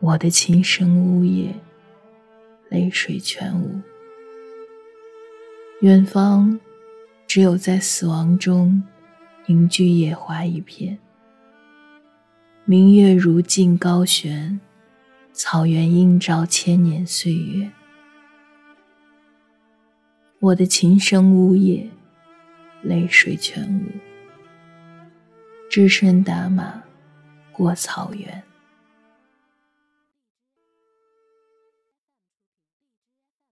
我的琴声呜咽，泪水全无。远方，只有在死亡中。凝聚野花一片，明月如镜高悬，草原映照千年岁月。我的琴声呜咽，泪水全无。只身打马过草原。